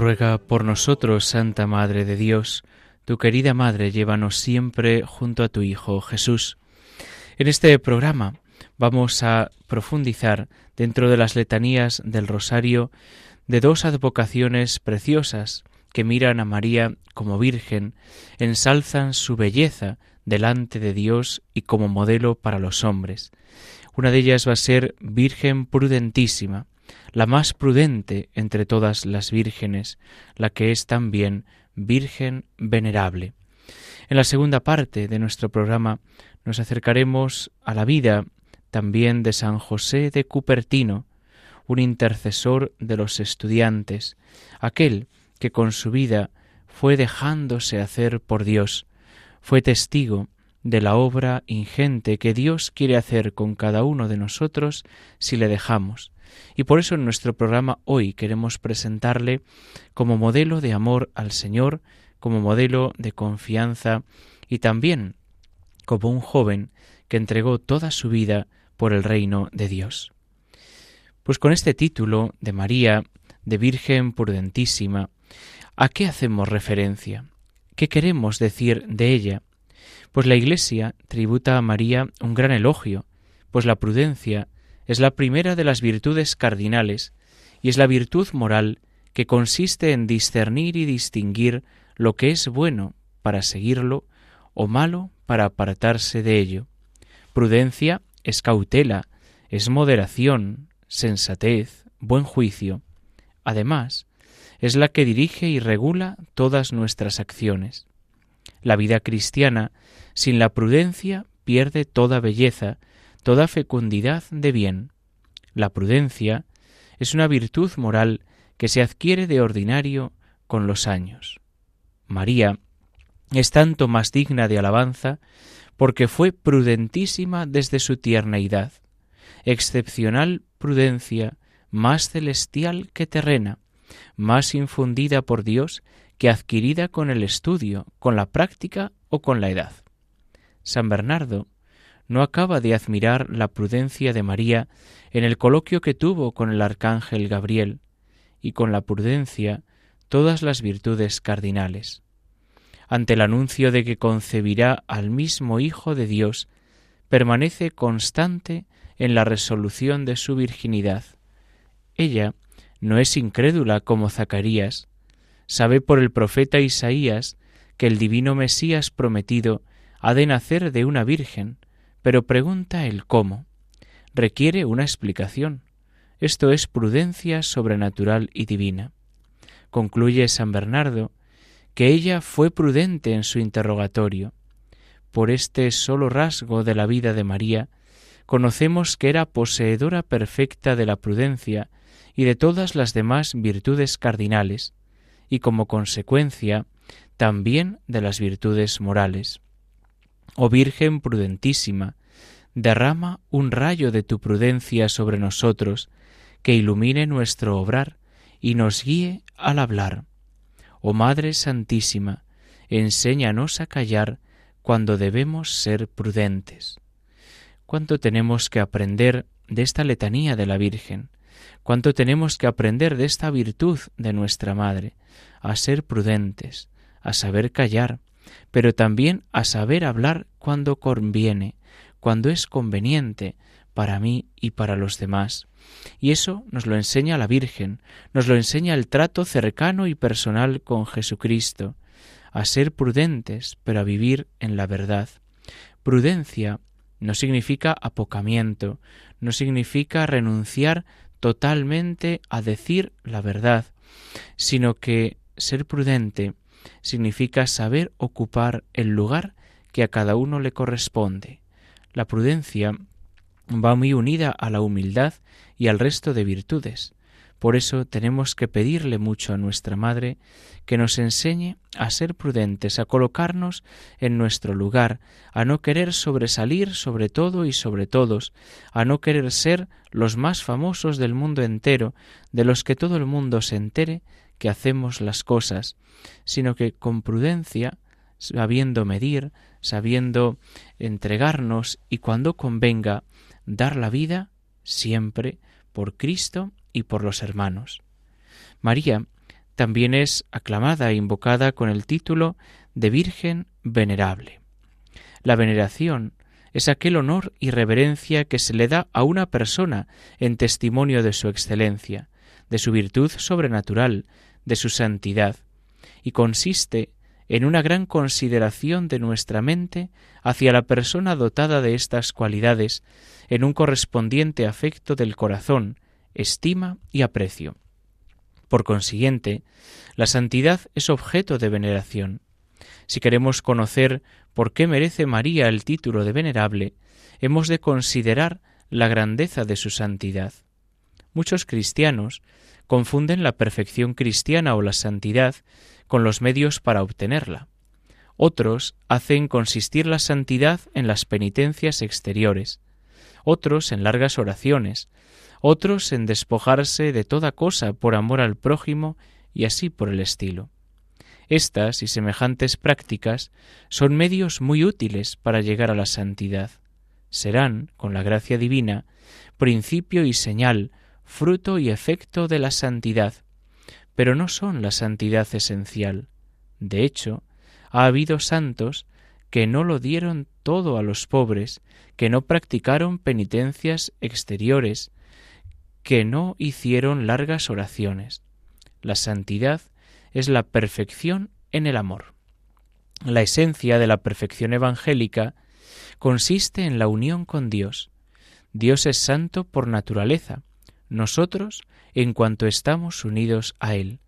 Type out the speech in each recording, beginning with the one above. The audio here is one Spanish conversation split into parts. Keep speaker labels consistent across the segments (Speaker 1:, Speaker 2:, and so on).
Speaker 1: Ruega por nosotros, Santa Madre de Dios, tu querida Madre, llévanos siempre junto a tu Hijo Jesús. En este programa vamos a profundizar dentro de las letanías del Rosario de dos advocaciones preciosas que miran a María como Virgen, ensalzan su belleza delante de Dios y como modelo para los hombres. Una de ellas va a ser Virgen prudentísima, la más prudente entre todas las vírgenes, la que es también Virgen venerable. En la segunda parte de nuestro programa nos acercaremos a la vida también de San José de Cupertino, un intercesor de los estudiantes, aquel que con su vida fue dejándose hacer por Dios, fue testigo de la obra ingente que Dios quiere hacer con cada uno de nosotros si le dejamos, y por eso en nuestro programa hoy queremos presentarle como modelo de amor al Señor, como modelo de confianza y también como un joven que entregó toda su vida por el reino de Dios. Pues con este título de María, de Virgen prudentísima, ¿a qué hacemos referencia? ¿Qué queremos decir de ella? Pues la Iglesia tributa a María un gran elogio, pues la prudencia es la primera de las virtudes cardinales y es la virtud moral que consiste en discernir y distinguir lo que es bueno para seguirlo o malo para apartarse de ello. Prudencia es cautela, es moderación, sensatez, buen juicio. Además, es la que dirige y regula todas nuestras acciones. La vida cristiana, sin la prudencia, pierde toda belleza toda fecundidad de bien. La prudencia es una virtud moral que se adquiere de ordinario con los años. María es tanto más digna de alabanza porque fue prudentísima desde su tierneidad, excepcional prudencia, más celestial que terrena, más infundida por Dios que adquirida con el estudio, con la práctica o con la edad. San Bernardo no acaba de admirar la prudencia de María en el coloquio que tuvo con el arcángel Gabriel, y con la prudencia todas las virtudes cardinales. Ante el anuncio de que concebirá al mismo Hijo de Dios, permanece constante en la resolución de su virginidad. Ella no es incrédula como Zacarías, sabe por el profeta Isaías que el divino Mesías prometido ha de nacer de una virgen, pero pregunta el cómo. Requiere una explicación. Esto es prudencia sobrenatural y divina. Concluye San Bernardo que ella fue prudente en su interrogatorio. Por este solo rasgo de la vida de María, conocemos que era poseedora perfecta de la prudencia y de todas las demás virtudes cardinales, y como consecuencia también de las virtudes morales. Oh Virgen prudentísima, derrama un rayo de tu prudencia sobre nosotros, que ilumine nuestro obrar y nos guíe al hablar. Oh Madre Santísima, enséñanos a callar cuando debemos ser prudentes. ¿Cuánto tenemos que aprender de esta letanía de la Virgen? ¿Cuánto tenemos que aprender de esta virtud de nuestra Madre? A ser prudentes, a saber callar, pero también a saber hablar cuando conviene, cuando es conveniente para mí y para los demás. Y eso nos lo enseña la Virgen, nos lo enseña el trato cercano y personal con Jesucristo, a ser prudentes, pero a vivir en la verdad. Prudencia no significa apocamiento, no significa renunciar totalmente a decir la verdad, sino que ser prudente significa saber ocupar el lugar que a cada uno le corresponde. La prudencia va muy unida a la humildad y al resto de virtudes. Por eso tenemos que pedirle mucho a nuestra Madre que nos enseñe a ser prudentes, a colocarnos en nuestro lugar, a no querer sobresalir sobre todo y sobre todos, a no querer ser los más famosos del mundo entero, de los que todo el mundo se entere que hacemos las cosas, sino que con prudencia, sabiendo medir, sabiendo entregarnos y cuando convenga dar la vida siempre por Cristo y por los hermanos. María también es aclamada e invocada con el título de Virgen Venerable. La veneración es aquel honor y reverencia que se le da a una persona en testimonio de su excelencia, de su virtud sobrenatural, de su santidad, y consiste en una gran consideración de nuestra mente hacia la persona dotada de estas cualidades, en un correspondiente afecto del corazón, estima y aprecio. Por consiguiente, la santidad es objeto de veneración. Si queremos conocer por qué merece María el título de venerable, hemos de considerar la grandeza de su santidad. Muchos cristianos confunden la perfección cristiana o la santidad con los medios para obtenerla. Otros hacen consistir la santidad en las penitencias exteriores, otros en largas oraciones, otros en despojarse de toda cosa por amor al prójimo y así por el estilo. Estas y semejantes prácticas son medios muy útiles para llegar a la santidad. Serán, con la gracia divina, principio y señal, fruto y efecto de la santidad, pero no son la santidad esencial. De hecho, ha habido santos que no lo dieron todo a los pobres, que no practicaron penitencias exteriores, que no hicieron largas oraciones. La santidad es la perfección en el amor. La esencia de la perfección evangélica consiste en la unión con Dios. Dios es santo por naturaleza, nosotros en cuanto estamos unidos a Él.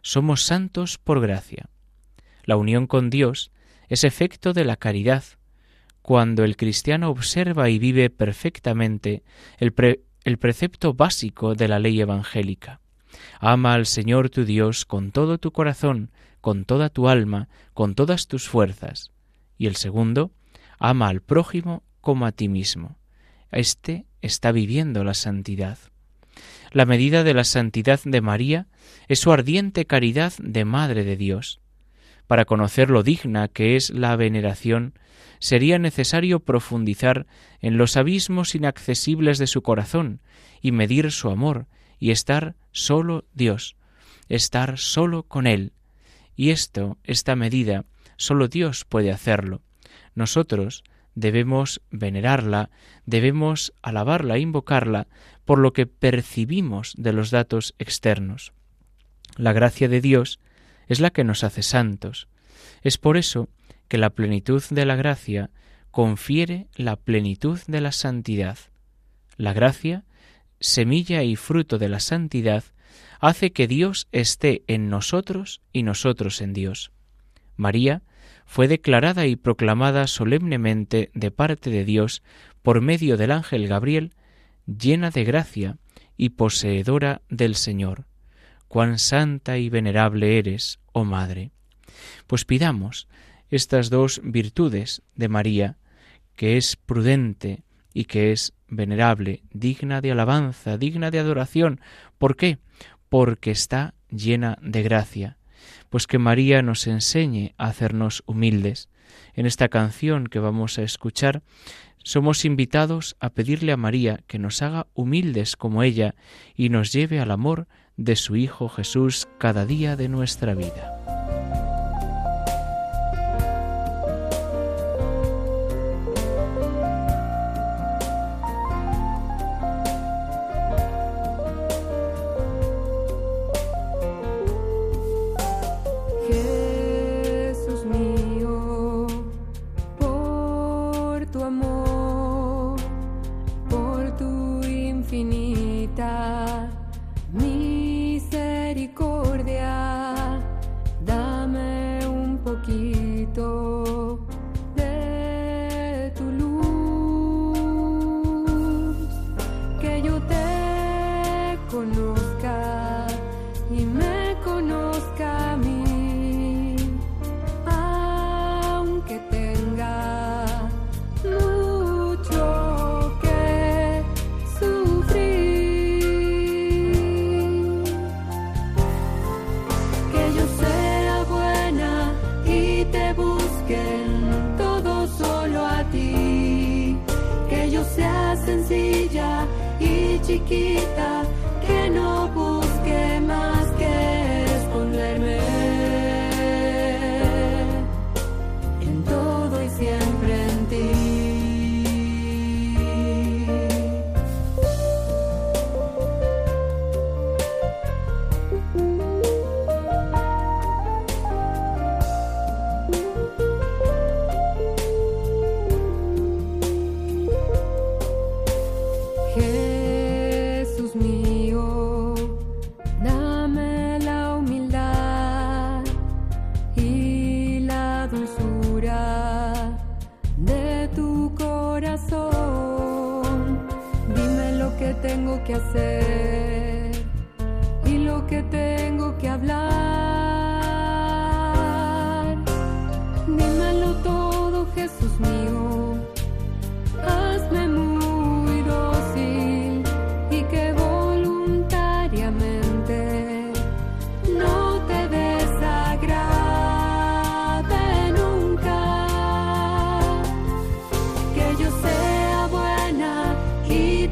Speaker 1: Somos santos por gracia. La unión con Dios es efecto de la caridad. Cuando el cristiano observa y vive perfectamente el, precepto básico de la ley evangélica. Ama al Señor tu Dios con todo tu corazón, con toda tu alma, con todas tus fuerzas. Y el segundo, ama al prójimo como a ti mismo. Este está viviendo la santidad. La medida de la santidad de María es su ardiente caridad de Madre de Dios. Para conocer lo digna que es la veneración, sería necesario profundizar en los abismos inaccesibles de su corazón y medir su amor y estar solo Dios, estar solo con Él. Y esto, esta medida, solo Dios puede hacerlo. Nosotros debemos venerarla, debemos alabarla, invocarla, por lo que percibimos de los datos externos. La gracia de Dios es la que nos hace santos. Es por eso que la plenitud de la gracia confiere la plenitud de la santidad. La gracia, semilla y fruto de la santidad, hace que Dios esté en nosotros y nosotros en Dios. María fue declarada y proclamada solemnemente de parte de Dios por medio del ángel Gabriel, llena de gracia y poseedora del Señor cuán santa y venerable eres, oh Madre. Pues pidamos estas dos virtudes de María, que es prudente y que es venerable, digna de alabanza, digna de adoración. ¿Por qué? Porque está llena de gracia. Pues que María nos enseñe a hacernos humildes. En esta canción que vamos a escuchar, somos invitados a pedirle a María que nos haga humildes como ella y nos lleve al amor de su Hijo Jesús cada día de nuestra vida.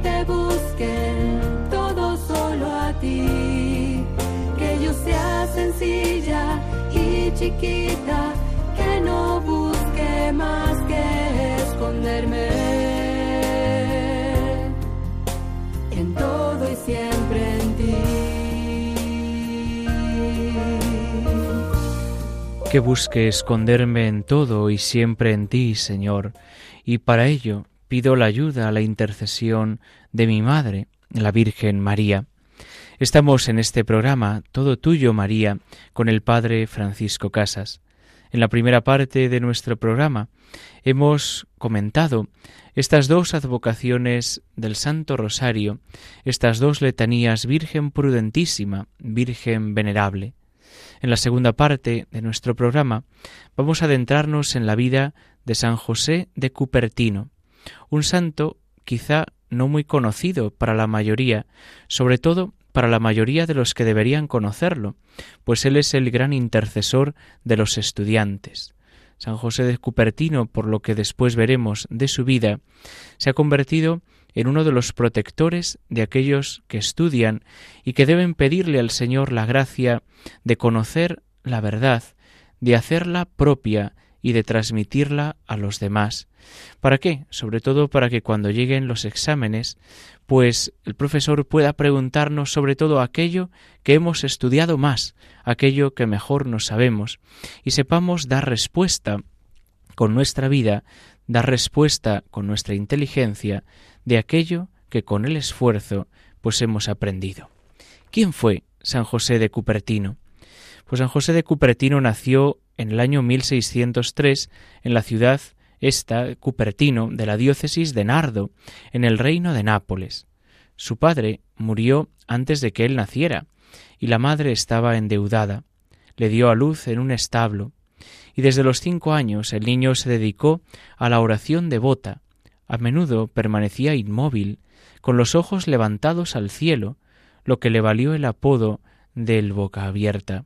Speaker 2: Te busquen todo solo a ti. Que yo sea sencilla y chiquita, que no busque más que esconderme. En todo y siempre en ti.
Speaker 1: que busque esconderme en todo y siempre en ti, Señor, y para ello pido la ayuda, la intercesión de mi Madre, la Virgen María. Estamos en este programa, Todo Tuyo, María, con el Padre Francisco Casas. En la primera parte de nuestro programa hemos comentado estas dos advocaciones del Santo Rosario, estas dos letanías Virgen prudentísima, Virgen venerable. En la segunda parte de nuestro programa vamos a adentrarnos en la vida de San José de Cupertino, un santo quizá no muy conocido para la mayoría, sobre todo para la mayoría de los que deberían conocerlo, pues él es el gran intercesor de los estudiantes. San José de Cupertino, por lo que después veremos de su vida, se ha convertido en uno de los protectores de aquellos que estudian y que deben pedirle al Señor la gracia de conocer la verdad, de hacerla propia y de transmitirla a los demás. ¿Para qué? Sobre todo para que cuando lleguen los exámenes, pues el profesor pueda preguntarnos sobre todo aquello que hemos estudiado más, aquello que mejor nos sabemos, y sepamos dar respuesta con nuestra vida, dar respuesta con nuestra inteligencia de aquello que con el esfuerzo pues hemos aprendido. ¿Quién fue San José de Cupertino? Pues San José de Cupertino nació en el año 1603 en la ciudad esta, Cupertino, de la diócesis de Nardo, en el reino de Nápoles. Su padre murió antes de que él naciera, y la madre estaba endeudada. Le dio a luz en un establo, y desde los cinco años el niño se dedicó a la oración devota. A menudo permanecía inmóvil, con los ojos levantados al cielo, lo que le valió el apodo del boca abierta.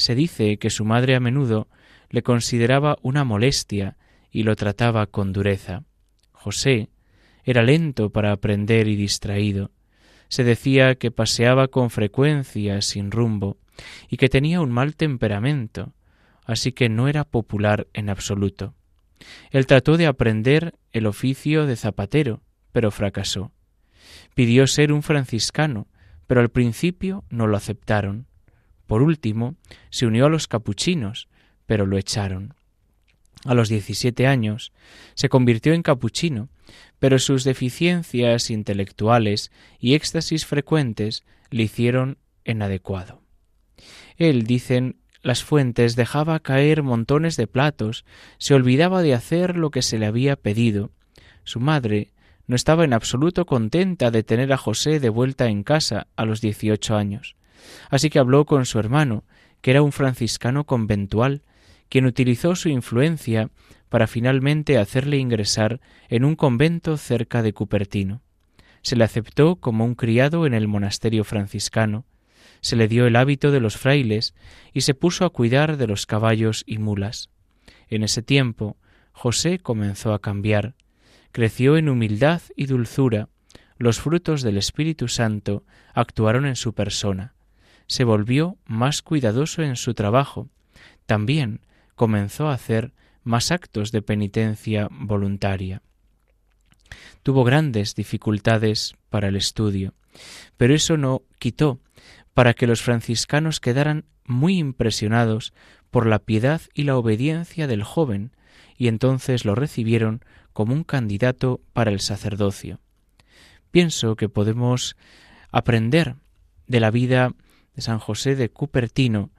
Speaker 1: Se dice que su madre a menudo le consideraba una molestia y lo trataba con dureza. José era lento para aprender y distraído. Se decía que paseaba con frecuencia sin rumbo y que tenía un mal temperamento, así que no era popular en absoluto. Él trató de aprender el oficio de zapatero, pero fracasó. Pidió ser un franciscano, pero al principio no lo aceptaron. Por último, se unió a los capuchinos, pero lo echaron. A los diecisiete años se convirtió en capuchino, pero sus deficiencias intelectuales y éxtasis frecuentes le hicieron inadecuado. Él, dicen las fuentes, dejaba caer montones de platos, se olvidaba de hacer lo que se le había pedido. Su madre no estaba en absoluto contenta de tener a José de vuelta en casa a los dieciocho años. Así que habló con su hermano, que era un franciscano conventual, quien utilizó su influencia para finalmente hacerle ingresar en un convento cerca de Cupertino. Se le aceptó como un criado en el monasterio franciscano, se le dio el hábito de los frailes y se puso a cuidar de los caballos y mulas. En ese tiempo José comenzó a cambiar. creció en humildad y dulzura, los frutos del Espíritu Santo actuaron en su persona. Se volvió más cuidadoso en su trabajo. También comenzó a hacer más actos de penitencia voluntaria. Tuvo grandes dificultades para el estudio, pero eso no quitó para que los franciscanos quedaran muy impresionados por la piedad y la obediencia del joven, y entonces lo recibieron como un candidato para el sacerdocio. Pienso que podemos aprender de la vida San José de Cupertino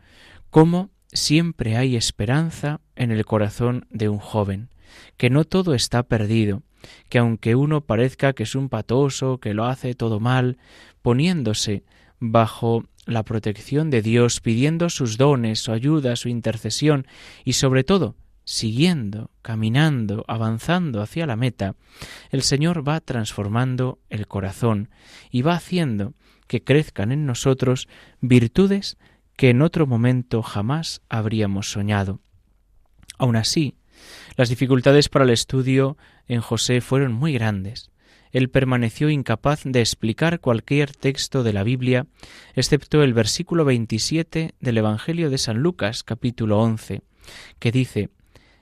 Speaker 1: cómo siempre hay esperanza en el corazón de un joven, que no todo está perdido, que aunque uno parezca que es un patoso, que lo hace todo mal, poniéndose bajo la protección de Dios, pidiendo sus dones, su ayuda, su intercesión y sobre todo siguiendo, caminando, avanzando hacia la meta, el Señor va transformando el corazón y va haciendo que crezcan en nosotros virtudes que en otro momento jamás habríamos soñado. Aun así, las dificultades para el estudio en José fueron muy grandes. Él permaneció incapaz de explicar cualquier texto de la Biblia, excepto el versículo 27 del Evangelio de San Lucas, capítulo 11, que dice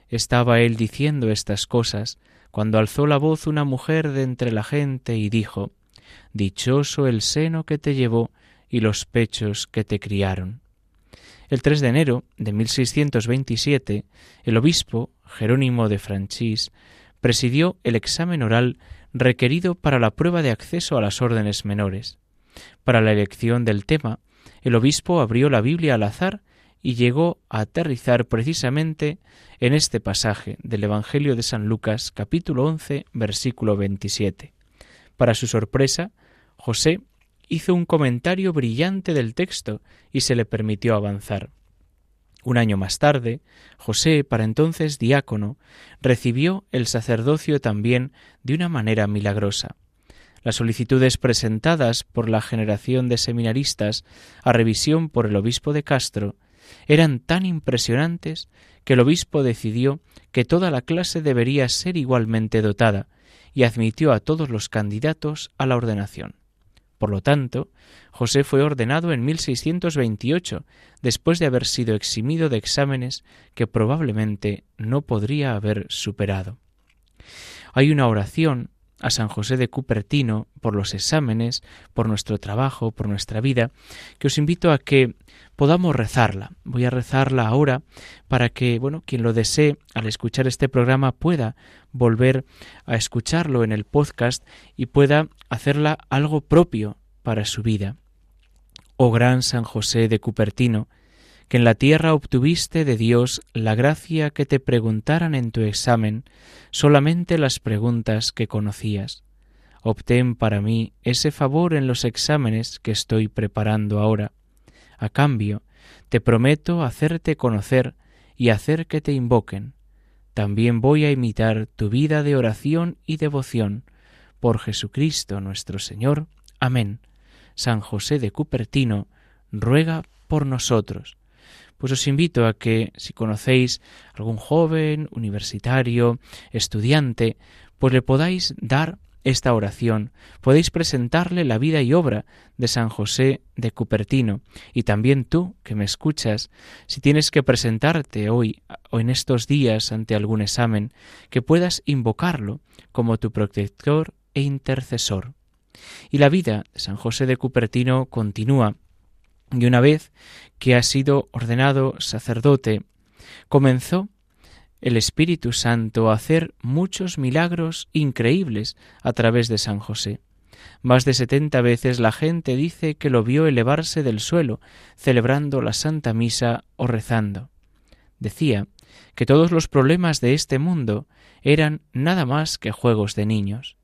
Speaker 1: Estaba él diciendo estas cosas, cuando alzó la voz una mujer de entre la gente y dijo Dichoso el seno que te llevó y los pechos que te criaron. El 3 de enero de 1627, el obispo Jerónimo de Franchís presidió el examen oral requerido para la prueba de acceso a las órdenes menores. Para la elección del tema, el obispo abrió la Biblia al azar y llegó a aterrizar precisamente en este pasaje del Evangelio de San Lucas capítulo 11 versículo 27. Para su sorpresa, José hizo un comentario brillante del texto y se le permitió avanzar. Un año más tarde, José, para entonces diácono, recibió el sacerdocio también de una manera milagrosa. Las solicitudes presentadas por la generación de seminaristas a revisión por el obispo de Castro eran tan impresionantes que el obispo decidió que toda la clase debería ser igualmente dotada y admitió a todos los candidatos a la ordenación. Por lo tanto, José fue ordenado en 1628, después de haber sido eximido de exámenes que probablemente no podría haber superado. Hay una oración a San José de Cupertino por los exámenes, por nuestro trabajo, por nuestra vida, que os invito a que podamos rezarla. Voy a rezarla ahora para que, bueno, quien lo desee al escuchar este programa pueda volver a escucharlo en el podcast y pueda hacerla algo propio para su vida. Oh gran San José de Cupertino, que en la tierra obtuviste de Dios la gracia que te preguntaran en tu examen solamente las preguntas que conocías. Obtén para mí ese favor en los exámenes que estoy preparando ahora. A cambio, te prometo hacerte conocer y hacer que te invoquen. También voy a imitar tu vida de oración y devoción. Por Jesucristo nuestro Señor. Amén. San José de Cupertino, ruega por nosotros pues os invito a que si conocéis algún joven, universitario, estudiante, pues le podáis dar esta oración, podéis presentarle la vida y obra de San José de Cupertino. Y también tú, que me escuchas, si tienes que presentarte hoy o en estos días ante algún examen, que puedas invocarlo como tu protector e intercesor. Y la vida de San José de Cupertino continúa y una vez que ha sido ordenado sacerdote, comenzó el Espíritu Santo a hacer muchos milagros increíbles a través de San José. Más de setenta veces la gente dice que lo vio elevarse del suelo, celebrando la Santa Misa o rezando. Decía que todos los problemas de este mundo eran nada más que juegos de niños.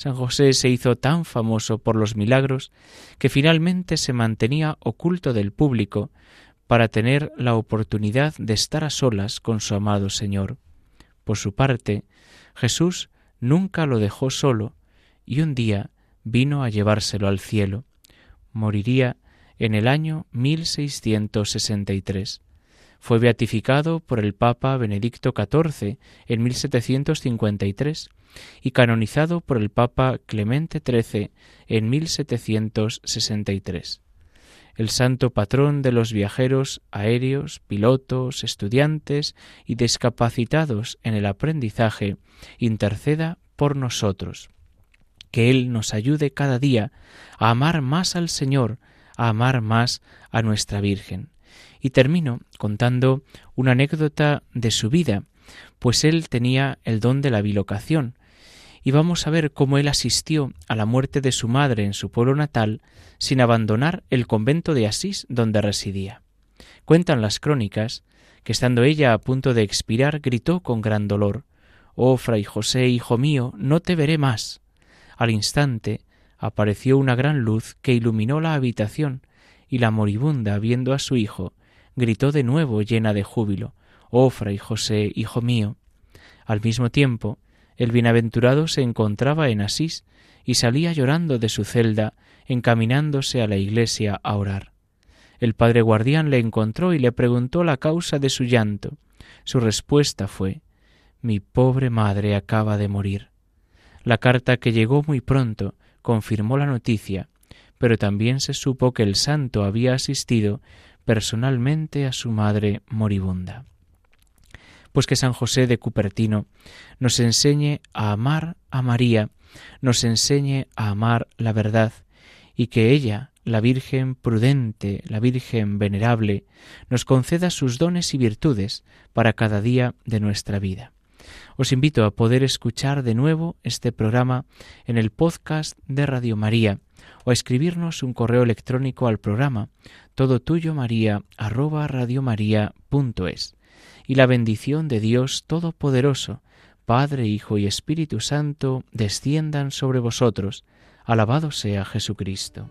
Speaker 1: San José se hizo tan famoso por los milagros que finalmente se mantenía oculto del público para tener la oportunidad de estar a solas con su amado Señor. Por su parte, Jesús nunca lo dejó solo y un día vino a llevárselo al cielo. Moriría en el año 1663. Fue beatificado por el Papa Benedicto XIV en 1753 y canonizado por el Papa Clemente XIII en 1763. El santo patrón de los viajeros aéreos, pilotos, estudiantes y discapacitados en el aprendizaje, interceda por nosotros. Que Él nos ayude cada día a amar más al Señor, a amar más a nuestra Virgen. Y termino contando una anécdota de su vida, pues él tenía el don de la bilocación, y vamos a ver cómo él asistió a la muerte de su madre en su pueblo natal sin abandonar el convento de Asís donde residía. Cuentan las crónicas que estando ella a punto de expirar gritó con gran dolor Oh fray José, hijo mío, no te veré más. Al instante apareció una gran luz que iluminó la habitación, y la moribunda, viendo a su hijo, gritó de nuevo llena de júbilo Oh fray José, hijo mío. Al mismo tiempo, el bienaventurado se encontraba en Asís y salía llorando de su celda, encaminándose a la iglesia a orar. El padre guardián le encontró y le preguntó la causa de su llanto. Su respuesta fue Mi pobre madre acaba de morir. La carta que llegó muy pronto confirmó la noticia, pero también se supo que el santo había asistido personalmente a su madre moribunda pues que San José de Cupertino nos enseñe a amar a María, nos enseñe a amar la verdad, y que ella, la Virgen prudente, la Virgen venerable, nos conceda sus dones y virtudes para cada día de nuestra vida. Os invito a poder escuchar de nuevo este programa en el podcast de Radio María o a escribirnos un correo electrónico al programa todo tuyo maría arroba y la bendición de Dios Todopoderoso, Padre, Hijo y Espíritu Santo, desciendan sobre vosotros. Alabado sea Jesucristo.